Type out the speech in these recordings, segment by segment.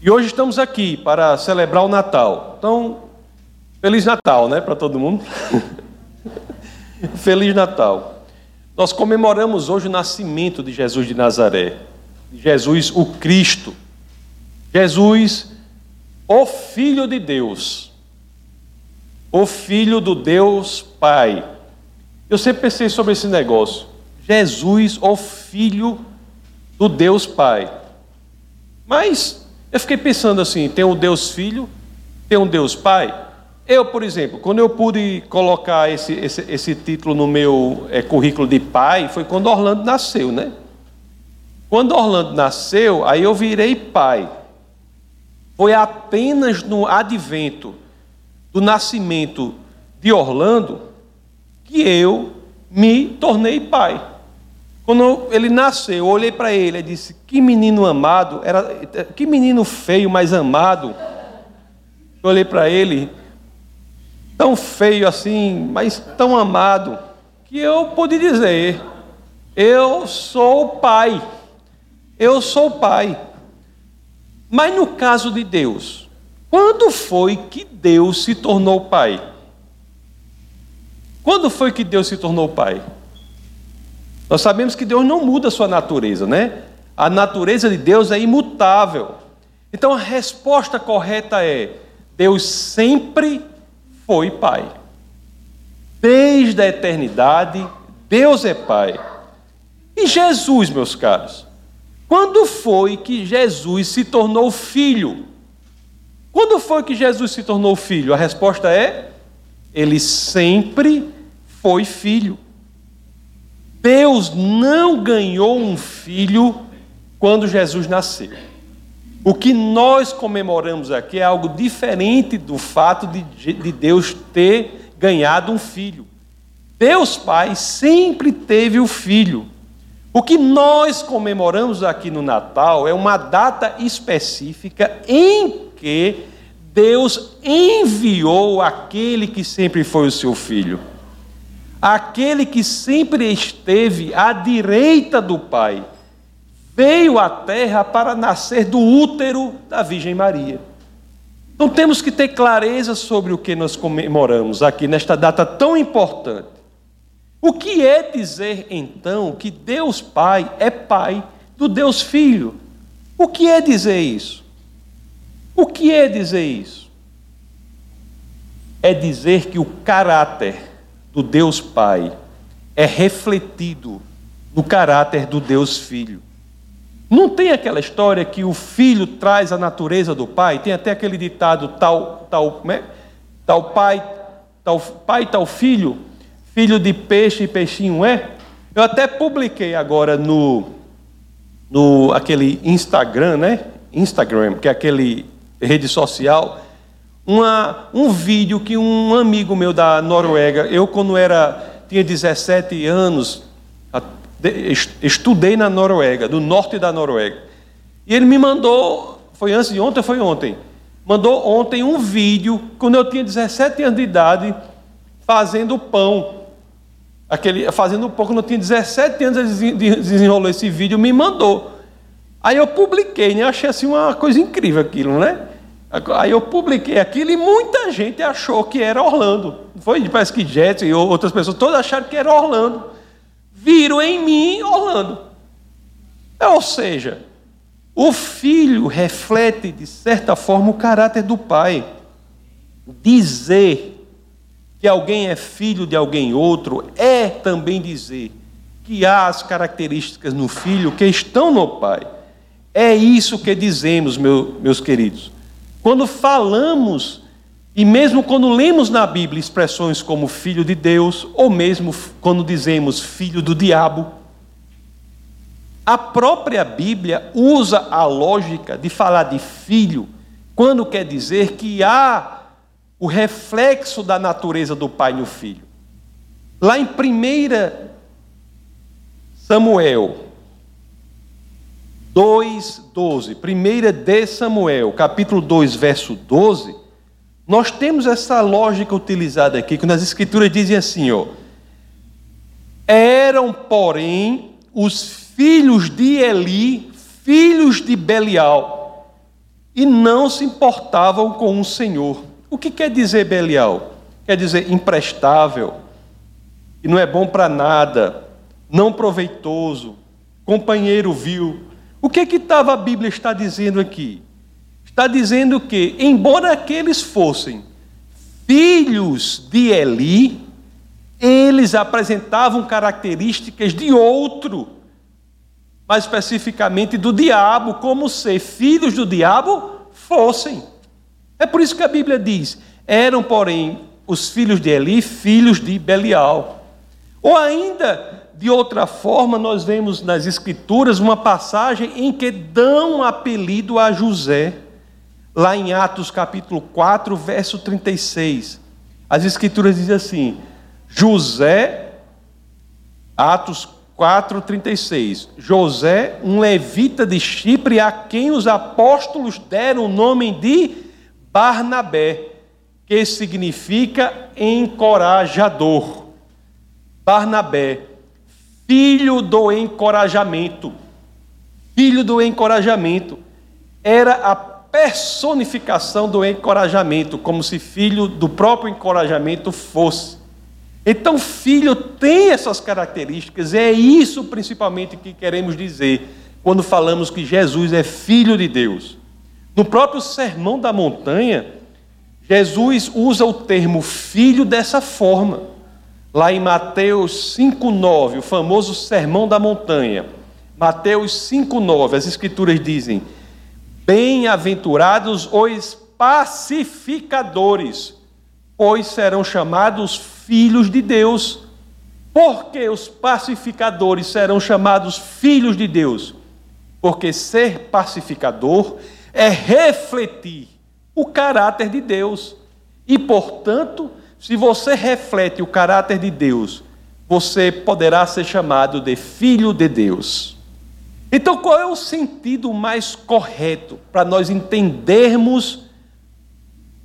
E hoje estamos aqui para celebrar o Natal. Então, Feliz Natal, né, para todo mundo. Feliz Natal. Nós comemoramos hoje o nascimento de Jesus de Nazaré. Jesus, o Cristo. Jesus, o Filho de Deus. O Filho do Deus Pai. Eu sempre pensei sobre esse negócio. Jesus, o Filho do Deus Pai. Mas eu fiquei pensando assim: tem um Deus Filho, tem um Deus Pai. Eu, por exemplo, quando eu pude colocar esse, esse, esse título no meu é, currículo de pai, foi quando Orlando nasceu, né? Quando Orlando nasceu, aí eu virei pai. Foi apenas no advento do nascimento de Orlando que eu me tornei pai. Quando ele nasceu, eu olhei para ele e disse: Que menino amado, era, que menino feio, mas amado. Eu olhei para ele tão feio assim, mas tão amado, que eu pude dizer: Eu sou pai. Eu sou pai. Mas no caso de Deus, quando foi que Deus se tornou pai? Quando foi que Deus se tornou pai? Nós sabemos que Deus não muda a sua natureza, né? A natureza de Deus é imutável. Então a resposta correta é: Deus sempre foi Pai. Desde a eternidade, Deus é Pai. E Jesus, meus caros, quando foi que Jesus se tornou filho? Quando foi que Jesus se tornou filho? A resposta é: ele sempre foi filho. Deus não ganhou um filho quando Jesus nasceu. O que nós comemoramos aqui é algo diferente do fato de, de Deus ter ganhado um filho. Deus Pai sempre teve o filho. O que nós comemoramos aqui no Natal é uma data específica em que Deus enviou aquele que sempre foi o seu filho. Aquele que sempre esteve à direita do Pai veio à terra para nascer do útero da Virgem Maria. Então temos que ter clareza sobre o que nós comemoramos aqui nesta data tão importante. O que é dizer então que Deus Pai é Pai do Deus Filho? O que é dizer isso? O que é dizer isso? É dizer que o caráter do Deus Pai é refletido no caráter do Deus Filho. Não tem aquela história que o filho traz a natureza do pai? Tem até aquele ditado tal, tal, né? tal pai, tal pai, tal filho, filho de peixe e peixinho é. Eu até publiquei agora no, no aquele Instagram, né? Instagram, que é aquele rede social, uma, um vídeo que um amigo meu da Noruega, eu quando era tinha 17 anos, estudei na Noruega, do norte da Noruega. E ele me mandou, foi antes de ontem, foi ontem. Mandou ontem um vídeo, quando eu tinha 17 anos de idade, fazendo pão. Aquele, fazendo pão, quando eu tinha 17 anos, ele desenrolou esse vídeo, me mandou. Aí eu publiquei, né? Achei assim uma coisa incrível aquilo, né? Aí eu publiquei aquilo e muita gente achou que era Orlando. Foi, parece que Jet e outras pessoas, todas acharam que era Orlando viram em mim Orlando. Ou seja, o filho reflete, de certa forma, o caráter do pai. Dizer que alguém é filho de alguém outro é também dizer que há as características no filho que estão no pai. É isso que dizemos, meu, meus queridos. Quando falamos e mesmo quando lemos na Bíblia expressões como filho de Deus, ou mesmo quando dizemos filho do diabo, a própria Bíblia usa a lógica de falar de filho quando quer dizer que há o reflexo da natureza do pai no filho. Lá em 1 Samuel 2:12, 1 de Samuel, capítulo 2, verso 12, nós temos essa lógica utilizada aqui, quando as escrituras dizem assim, ó. Eram, porém, os filhos de Eli, filhos de Belial. e não se importavam com um senhor. O que quer dizer Belial? Quer dizer imprestável, e não é bom para nada, não proveitoso, companheiro vil. O que que estava a Bíblia está dizendo aqui? Está dizendo que, embora aqueles fossem filhos de Eli, eles apresentavam características de outro, mais especificamente do diabo, como se filhos do diabo fossem. É por isso que a Bíblia diz: eram, porém, os filhos de Eli, filhos de Belial. Ou ainda, de outra forma, nós vemos nas Escrituras uma passagem em que dão apelido a José, lá em Atos capítulo 4, verso 36. As Escrituras dizem assim: José, Atos 4, 36. José, um levita de Chipre, a quem os apóstolos deram o nome de Barnabé, que significa encorajador. Barnabé, filho do encorajamento. Filho do encorajamento. Era a personificação do encorajamento, como se filho do próprio encorajamento fosse. Então, filho tem essas características, é isso principalmente que queremos dizer quando falamos que Jesus é filho de Deus. No próprio Sermão da Montanha, Jesus usa o termo filho dessa forma. Lá em Mateus 5,9, o famoso Sermão da Montanha. Mateus 5,9, as Escrituras dizem: Bem-aventurados os pacificadores, pois serão chamados filhos de Deus. Por que os pacificadores serão chamados filhos de Deus? Porque ser pacificador é refletir o caráter de Deus e, portanto, se você reflete o caráter de Deus, você poderá ser chamado de filho de Deus. Então, qual é o sentido mais correto para nós entendermos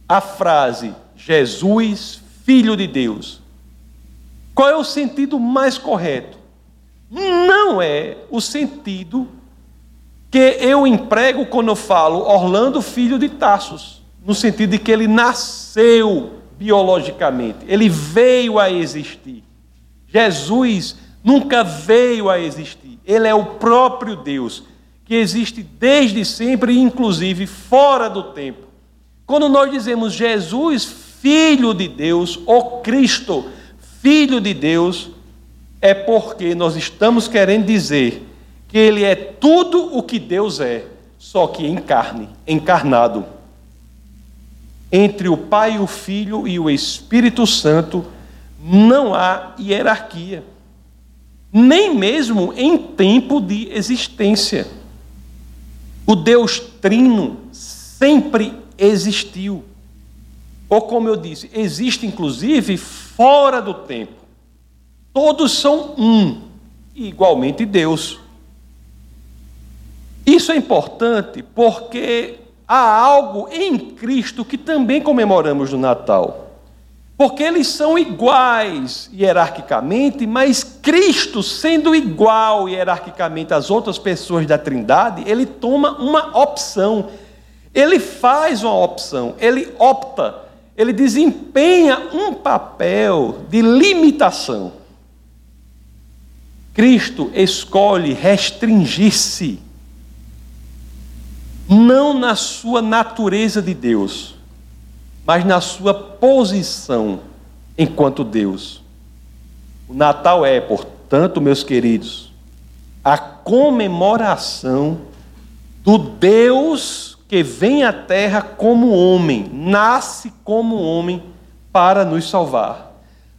a frase Jesus, filho de Deus? Qual é o sentido mais correto? Não é o sentido que eu emprego quando eu falo Orlando, filho de Tassos, no sentido de que ele nasceu biologicamente, ele veio a existir. Jesus nunca veio a existir, ele é o próprio Deus, que existe desde sempre, inclusive fora do tempo. Quando nós dizemos Jesus, Filho de Deus, ou Cristo, Filho de Deus, é porque nós estamos querendo dizer que Ele é tudo o que Deus é, só que em carne, encarnado entre o Pai, o Filho e o Espírito Santo não há hierarquia, nem mesmo em tempo de existência. O Deus Trino sempre existiu. Ou como eu disse, existe inclusive fora do tempo. Todos são um, igualmente Deus. Isso é importante porque há algo em Cristo que também comemoramos no Natal. Porque eles são iguais hierarquicamente, mas Cristo, sendo igual hierarquicamente às outras pessoas da Trindade, ele toma uma opção. Ele faz uma opção, ele opta, ele desempenha um papel de limitação. Cristo escolhe restringir-se não na sua natureza de Deus, mas na sua posição enquanto Deus. O Natal é, portanto, meus queridos, a comemoração do Deus que vem à terra como homem, nasce como homem para nos salvar.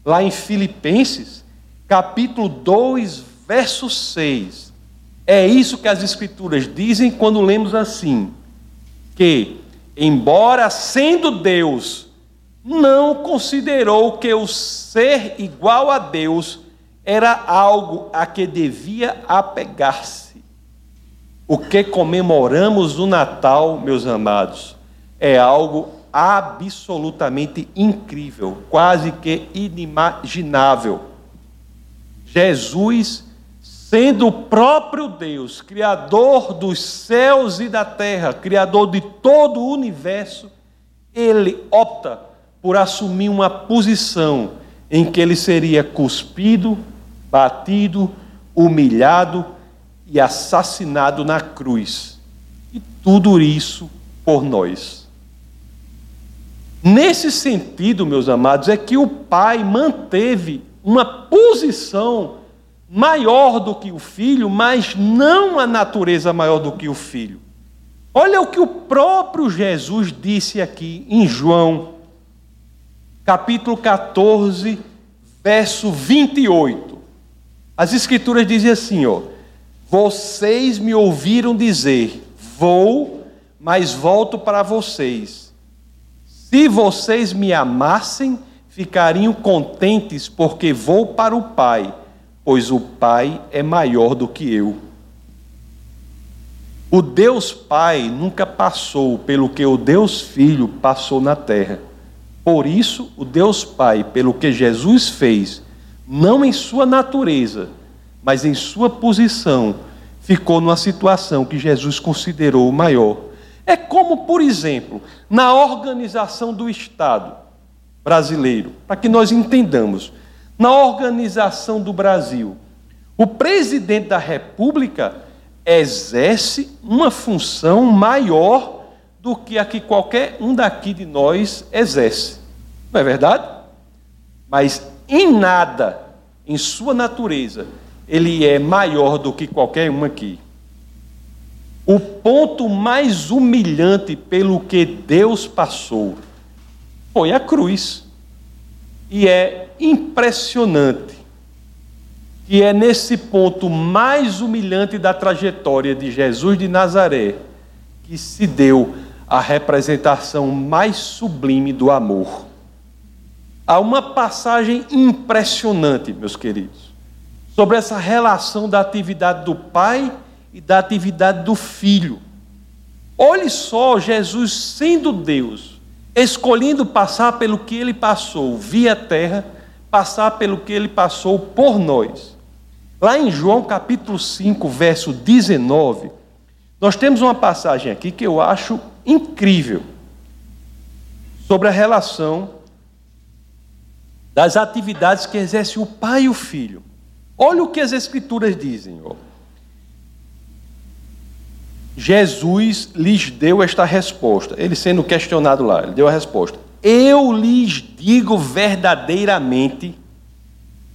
Lá em Filipenses, capítulo 2, verso 6, é isso que as Escrituras dizem quando lemos assim: que, embora sendo Deus, não considerou que o ser igual a Deus era algo a que devia apegar-se. O que comemoramos no Natal, meus amados, é algo absolutamente incrível, quase que inimaginável. Jesus sendo o próprio Deus, Criador dos céus e da terra, Criador de todo o universo, ele opta por assumir uma posição em que ele seria cuspido, batido, humilhado e assassinado na cruz. E tudo isso por nós. Nesse sentido, meus amados, é que o Pai manteve uma posição maior do que o filho, mas não a natureza maior do que o filho. Olha o que o próprio Jesus disse aqui em João, capítulo 14, verso 28. As escrituras dizem assim, ó: Vocês me ouviram dizer: Vou, mas volto para vocês. Se vocês me amassem, ficariam contentes, porque vou para o Pai pois o Pai é maior do que eu. O Deus Pai nunca passou pelo que o Deus Filho passou na terra. Por isso, o Deus Pai, pelo que Jesus fez, não em sua natureza, mas em sua posição, ficou numa situação que Jesus considerou maior. É como, por exemplo, na organização do Estado brasileiro, para que nós entendamos na organização do Brasil. O presidente da República exerce uma função maior do que a que qualquer um daqui de nós exerce. Não é verdade? Mas em nada, em sua natureza, ele é maior do que qualquer um aqui. O ponto mais humilhante pelo que Deus passou foi a cruz. E é impressionante que é nesse ponto mais humilhante da trajetória de Jesus de Nazaré que se deu a representação mais sublime do amor. Há uma passagem impressionante, meus queridos, sobre essa relação da atividade do Pai e da atividade do Filho. Olhe só, Jesus sendo Deus, escolhendo passar pelo que ele passou via terra, passar pelo que ele passou por nós. Lá em João capítulo 5, verso 19, nós temos uma passagem aqui que eu acho incrível sobre a relação das atividades que exerce o pai e o filho. Olha o que as escrituras dizem. Ó. Jesus lhes deu esta resposta. Ele sendo questionado lá, ele deu a resposta. Eu lhes digo verdadeiramente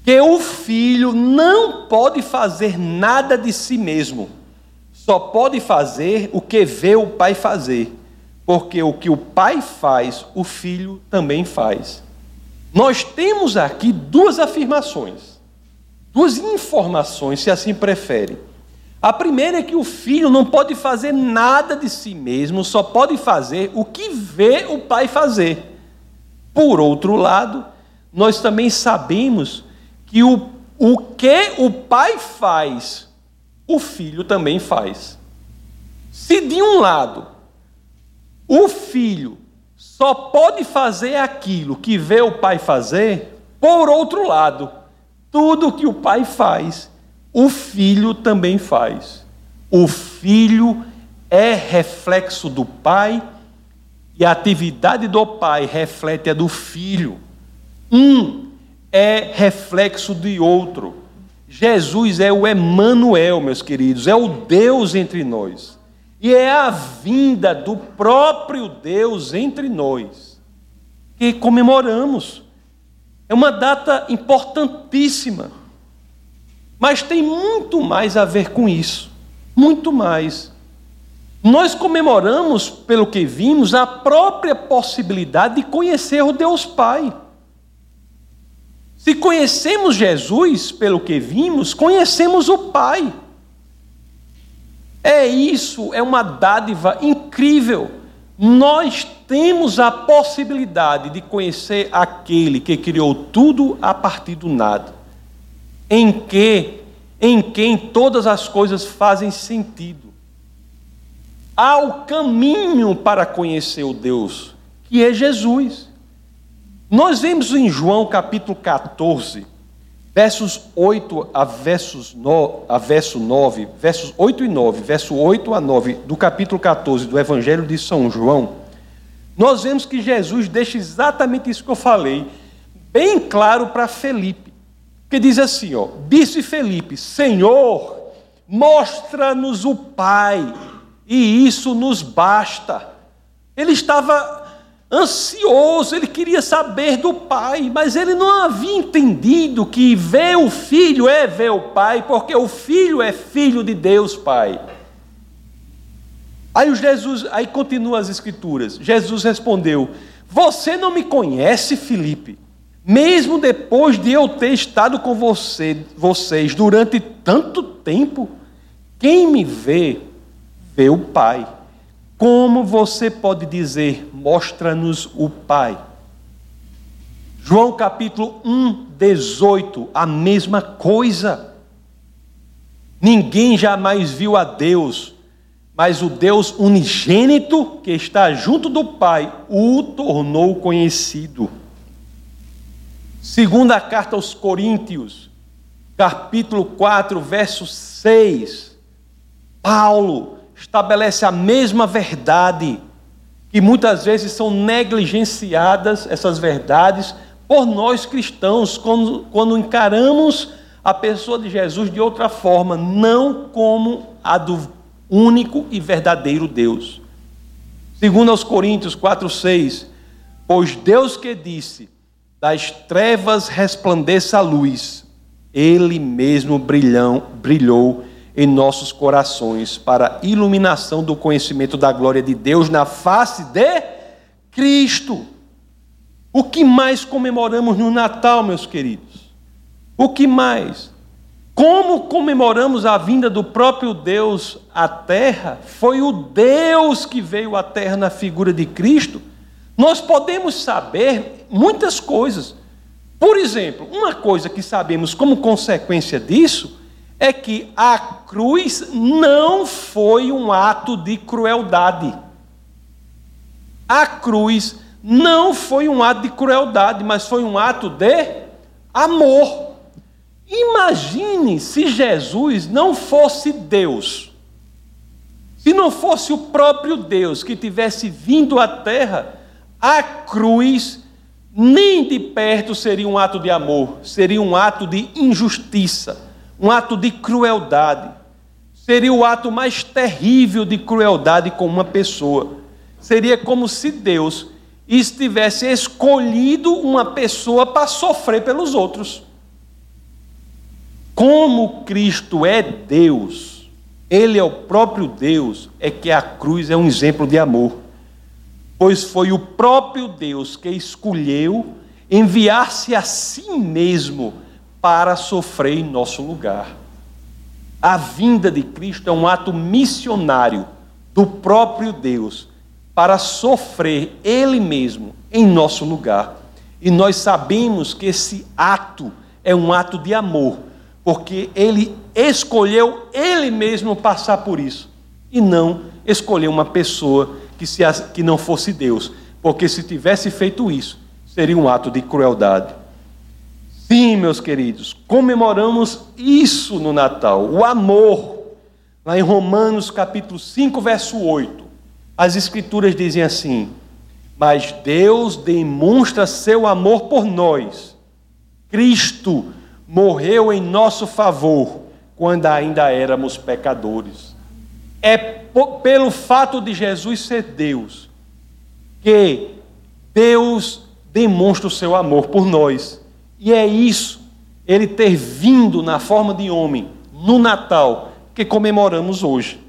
que o filho não pode fazer nada de si mesmo, só pode fazer o que vê o pai fazer, porque o que o pai faz, o filho também faz. Nós temos aqui duas afirmações, duas informações, se assim preferem. A primeira é que o filho não pode fazer nada de si mesmo, só pode fazer o que vê o pai fazer. Por outro lado, nós também sabemos que o, o que o pai faz, o filho também faz. Se de um lado o filho só pode fazer aquilo que vê o pai fazer, por outro lado, tudo que o pai faz, o filho também faz. O filho é reflexo do pai e a atividade do pai reflete a do filho. Um é reflexo de outro. Jesus é o Emanuel, meus queridos, é o Deus entre nós. E é a vinda do próprio Deus entre nós que comemoramos. É uma data importantíssima. Mas tem muito mais a ver com isso. Muito mais. Nós comemoramos, pelo que vimos, a própria possibilidade de conhecer o Deus Pai. Se conhecemos Jesus, pelo que vimos, conhecemos o Pai. É isso, é uma dádiva incrível. Nós temos a possibilidade de conhecer aquele que criou tudo a partir do nada em que em quem todas as coisas fazem sentido. Há o caminho para conhecer o Deus, que é Jesus. Nós vemos em João capítulo 14, Versos 8 a, versos no, a verso 9, versos 8 e 9, verso 8 a 9 do capítulo 14 do Evangelho de São João, nós vemos que Jesus deixa exatamente isso que eu falei, bem claro para Felipe. Que diz assim, ó, disse Felipe: Senhor, mostra-nos o Pai, e isso nos basta. Ele estava ansioso, ele queria saber do Pai, mas ele não havia entendido que ver o Filho é ver o Pai, porque o Filho é filho de Deus Pai. Aí Jesus, aí continua as escrituras. Jesus respondeu: Você não me conhece, Felipe? Mesmo depois de eu ter estado com você, vocês durante tanto tempo, quem me vê, vê o Pai. Como você pode dizer, mostra-nos o Pai? João capítulo 1, 18, a mesma coisa. Ninguém jamais viu a Deus, mas o Deus unigênito que está junto do Pai o tornou conhecido. Segunda carta aos Coríntios, capítulo 4, verso 6. Paulo estabelece a mesma verdade, que muitas vezes são negligenciadas essas verdades por nós cristãos, quando, quando encaramos a pessoa de Jesus de outra forma, não como a do único e verdadeiro Deus. Segundo aos Coríntios 4:6, pois Deus que disse: das trevas resplandeça a luz, ele mesmo brilhão, brilhou em nossos corações para a iluminação do conhecimento da glória de Deus na face de Cristo. O que mais comemoramos no Natal, meus queridos? O que mais? Como comemoramos a vinda do próprio Deus à terra? Foi o Deus que veio à terra na figura de Cristo. Nós podemos saber muitas coisas. Por exemplo, uma coisa que sabemos como consequência disso é que a cruz não foi um ato de crueldade. A cruz não foi um ato de crueldade, mas foi um ato de amor. Imagine se Jesus não fosse Deus. Se não fosse o próprio Deus que tivesse vindo à terra, a cruz nem de perto seria um ato de amor, seria um ato de injustiça um ato de crueldade. Seria o ato mais terrível de crueldade com uma pessoa. Seria como se Deus estivesse escolhido uma pessoa para sofrer pelos outros. Como Cristo é Deus, Ele é o próprio Deus, é que a cruz é um exemplo de amor. Pois foi o próprio Deus que escolheu enviar-se a si mesmo para sofrer em nosso lugar. A vinda de Cristo é um ato missionário do próprio Deus para sofrer Ele mesmo em nosso lugar. E nós sabemos que esse ato é um ato de amor, porque Ele escolheu Ele mesmo passar por isso e não escolheu uma pessoa que, se, que não fosse Deus, porque se tivesse feito isso, seria um ato de crueldade. Sim, meus queridos, comemoramos isso no Natal, o amor. Lá em Romanos capítulo 5, verso 8, as escrituras dizem assim: Mas Deus demonstra seu amor por nós. Cristo morreu em nosso favor quando ainda éramos pecadores. É pelo fato de Jesus ser Deus que Deus demonstra o seu amor por nós. E é isso, ele ter vindo na forma de homem no Natal que comemoramos hoje.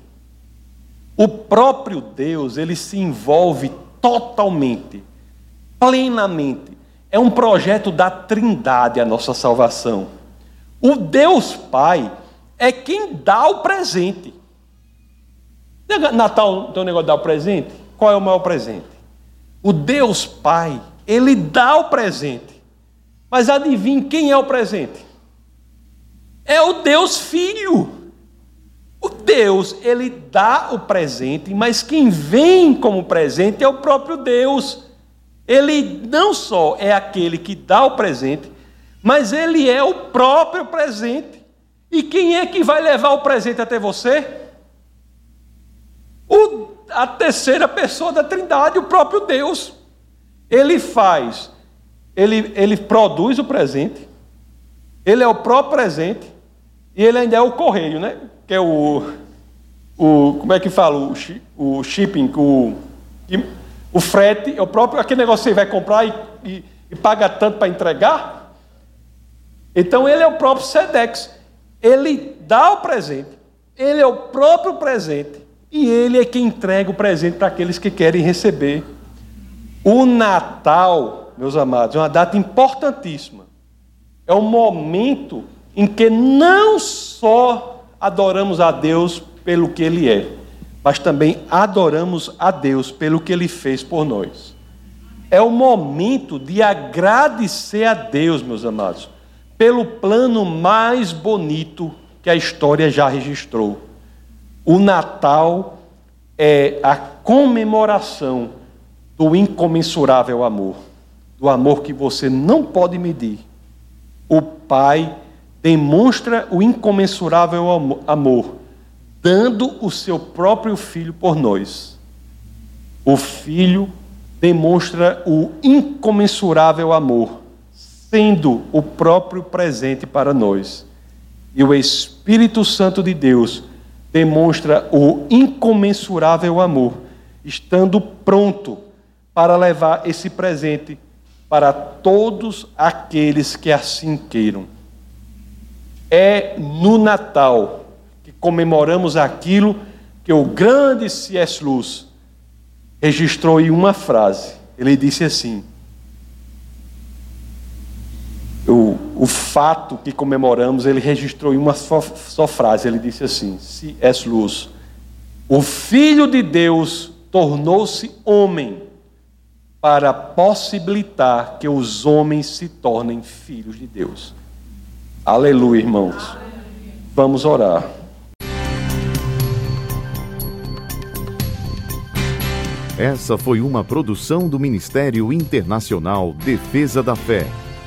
O próprio Deus, ele se envolve totalmente, plenamente. É um projeto da Trindade a nossa salvação. O Deus Pai é quem dá o presente. Natal tem um negócio de dar o presente? Qual é o maior presente? O Deus Pai, ele dá o presente. Mas adivinhe quem é o presente? É o Deus Filho. O Deus, ele dá o presente, mas quem vem como presente é o próprio Deus. Ele não só é aquele que dá o presente, mas ele é o próprio presente. E quem é que vai levar o presente até você? O, a terceira pessoa da Trindade, o próprio Deus. Ele faz, ele, ele produz o presente, ele é o próprio presente, e ele ainda é o correio, né? Que é o. o como é que fala? O, o shipping, o, o frete, é o próprio. Aquele negócio que você vai comprar e, e, e paga tanto para entregar. Então ele é o próprio Sedex. Ele dá o presente, ele é o próprio presente, e ele é quem entrega o presente para aqueles que querem receber. O Natal, meus amados, é uma data importantíssima. É um momento em que não só adoramos a Deus pelo que Ele é, mas também adoramos a Deus pelo que Ele fez por nós. É o momento de agradecer a Deus, meus amados, pelo plano mais bonito que a história já registrou. O Natal é a comemoração do incomensurável amor, do amor que você não pode medir. O Pai demonstra o incomensurável amor, dando o seu próprio filho por nós. O filho demonstra o incomensurável amor, sendo o próprio presente para nós. E o Espírito Santo de Deus demonstra o incomensurável amor, estando pronto para levar esse presente para todos aqueles que assim queiram. É no Natal que comemoramos aquilo que o grande C.S. Lewis registrou em uma frase. Ele disse assim: o, fato que comemoramos, ele registrou em uma só, só frase. Ele disse assim: C.S. Lewis, o Filho de Deus tornou-se homem para possibilitar que os homens se tornem filhos de Deus. Aleluia, irmãos. Vamos orar. Essa foi uma produção do Ministério Internacional Defesa da Fé,